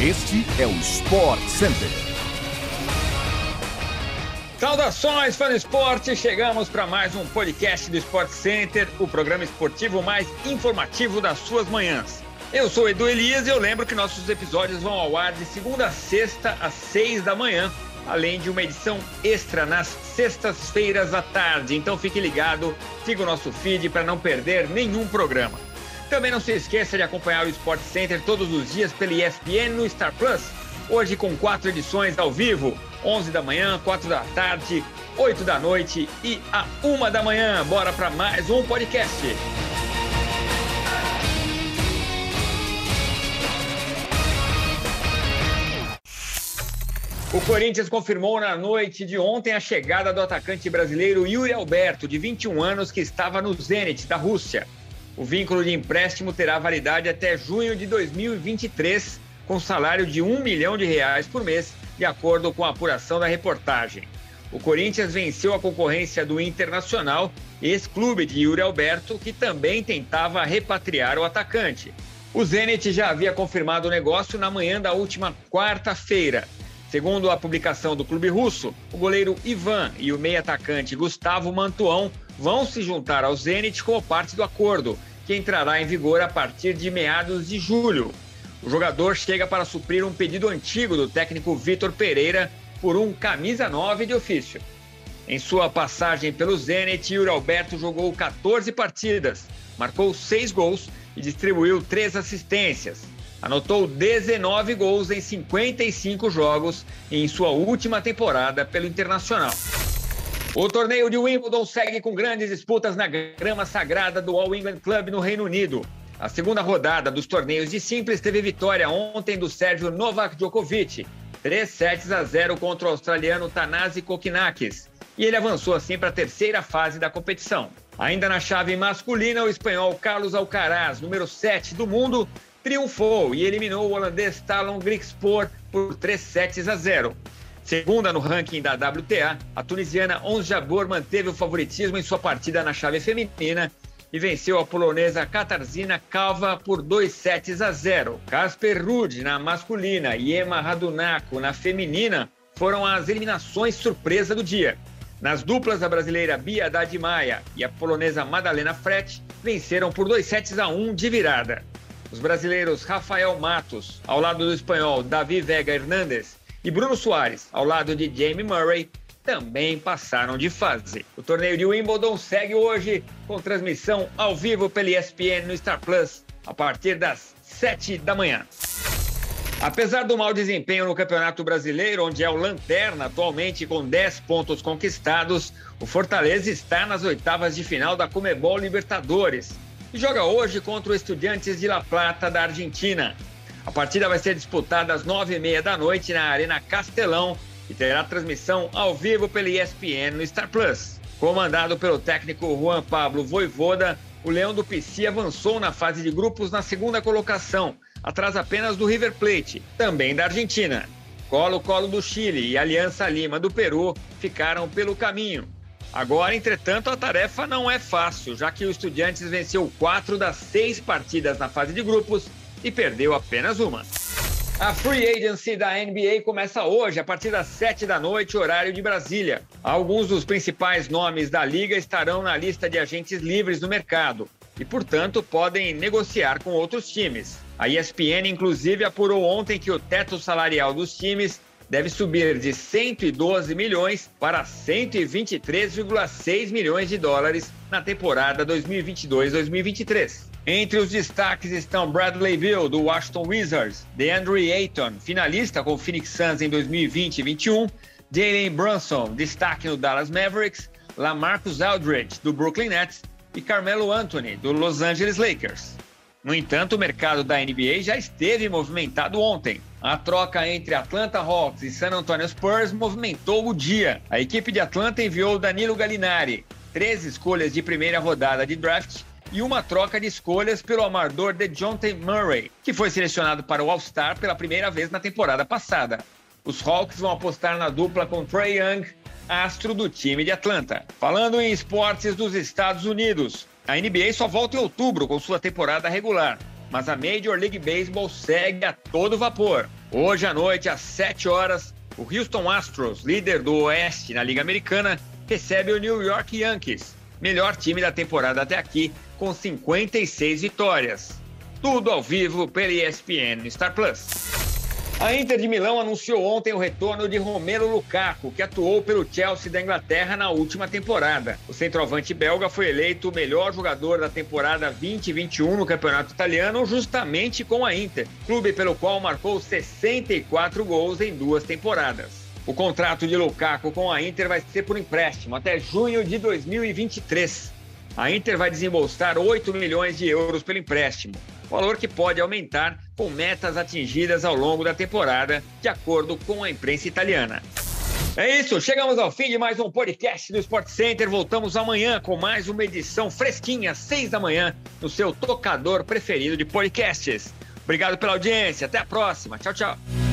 Este é o Sport Center. Saudações, fã do esporte! Chegamos para mais um podcast do Sport Center, o programa esportivo mais informativo das suas manhãs. Eu sou Edu Elias e eu lembro que nossos episódios vão ao ar de segunda a sexta às seis da manhã, além de uma edição extra nas sextas-feiras à tarde. Então fique ligado, siga o nosso feed para não perder nenhum programa. Também não se esqueça de acompanhar o Sport Center todos os dias pela ESPN no Star Plus. Hoje com quatro edições ao vivo, 11 da manhã, 4 da tarde, 8 da noite e a 1 da manhã. Bora para mais um podcast. O Corinthians confirmou na noite de ontem a chegada do atacante brasileiro Yuri Alberto, de 21 anos, que estava no Zenit da Rússia. O vínculo de empréstimo terá validade até junho de 2023, com salário de um milhão de reais por mês, de acordo com a apuração da reportagem. O Corinthians venceu a concorrência do Internacional, ex-clube de Yuri Alberto, que também tentava repatriar o atacante. O Zenit já havia confirmado o negócio na manhã da última quarta-feira. Segundo a publicação do clube russo, o goleiro Ivan e o meio-atacante Gustavo Mantuão vão se juntar ao Zenit como parte do acordo, que entrará em vigor a partir de meados de julho. O jogador chega para suprir um pedido antigo do técnico Vitor Pereira por um camisa 9 de ofício. Em sua passagem pelo Zenit, Yuri Alberto jogou 14 partidas, marcou 6 gols e distribuiu 3 assistências. Anotou 19 gols em 55 jogos em sua última temporada pelo Internacional. O torneio de Wimbledon segue com grandes disputas na grama sagrada do All England Club no Reino Unido. A segunda rodada dos torneios de simples teve vitória ontem do Sérgio Novak Djokovic, 3 sets a 0 contra o australiano Tanasi Kokinakis, e ele avançou assim para a terceira fase da competição. Ainda na chave masculina, o espanhol Carlos Alcaraz, número 7 do mundo, triunfou e eliminou o holandês Talon Griekspoor por 3 sets a 0. Segunda no ranking da WTA, a tunisiana Ons Jabeur manteve o favoritismo em sua partida na chave feminina e venceu a polonesa Katarzyna Kalva por 2 sets a 0. Casper Ruud na masculina e Emma Radunaco na feminina foram as eliminações surpresa do dia. Nas duplas, a brasileira Bia Haddad Maia e a polonesa Madalena Frete venceram por 2 sets a 1 de virada. Os brasileiros Rafael Matos, ao lado do espanhol Davi Vega Hernandes, e Bruno Soares, ao lado de Jamie Murray, também passaram de fase. O torneio de Wimbledon segue hoje com transmissão ao vivo pela ESPN no Star Plus, a partir das 7 da manhã. Apesar do mau desempenho no Campeonato Brasileiro, onde é o lanterna atualmente com 10 pontos conquistados, o Fortaleza está nas oitavas de final da Comebol Libertadores e joga hoje contra o Estudiantes de La Plata da Argentina. A partida vai ser disputada às nove e meia da noite na Arena Castelão e terá transmissão ao vivo pela ESPN no Star Plus. Comandado pelo técnico Juan Pablo Voivoda, o Leão do Pici avançou na fase de grupos na segunda colocação, atrás apenas do River Plate, também da Argentina. Colo-Colo do Chile e Aliança Lima do Peru ficaram pelo caminho. Agora, entretanto, a tarefa não é fácil, já que o Estudiantes venceu quatro das seis partidas na fase de grupos e perdeu apenas uma. A Free Agency da NBA começa hoje, a partir das 7 da noite, horário de Brasília. Alguns dos principais nomes da liga estarão na lista de agentes livres no mercado e, portanto, podem negociar com outros times. A ESPN, inclusive, apurou ontem que o teto salarial dos times deve subir de 112 milhões para 123,6 milhões de dólares na temporada 2022-2023. Entre os destaques estão Bradley Bill, do Washington Wizards, DeAndre Ayton, finalista com o Phoenix Suns em 2020 e 2021, Jalen Brunson, destaque no Dallas Mavericks, Lamarcus Aldridge, do Brooklyn Nets, e Carmelo Anthony, do Los Angeles Lakers. No entanto, o mercado da NBA já esteve movimentado ontem. A troca entre Atlanta Hawks e San Antonio Spurs movimentou o dia. A equipe de Atlanta enviou Danilo Gallinari, três escolhas de primeira rodada de draft e uma troca de escolhas pelo amador DeJounte Murray, que foi selecionado para o All-Star pela primeira vez na temporada passada. Os Hawks vão apostar na dupla com Trey Young, astro do time de Atlanta. Falando em esportes dos Estados Unidos, a NBA só volta em outubro com sua temporada regular, mas a Major League Baseball segue a todo vapor. Hoje à noite, às 7 horas, o Houston Astros, líder do Oeste na Liga Americana, recebe o New York Yankees, melhor time da temporada até aqui, com 56 vitórias. Tudo ao vivo pela ESPN Star Plus. A Inter de Milão anunciou ontem o retorno de Romelu Lukaku, que atuou pelo Chelsea da Inglaterra na última temporada. O centroavante belga foi eleito o melhor jogador da temporada 2021 no Campeonato Italiano, justamente com a Inter, clube pelo qual marcou 64 gols em duas temporadas. O contrato de Lukaku com a Inter vai ser por empréstimo até junho de 2023. A Inter vai desembolsar 8 milhões de euros pelo empréstimo valor que pode aumentar com metas atingidas ao longo da temporada, de acordo com a imprensa italiana. É isso, chegamos ao fim de mais um podcast do Sport Center. Voltamos amanhã com mais uma edição fresquinha, seis da manhã, no seu tocador preferido de podcasts. Obrigado pela audiência, até a próxima. Tchau, tchau.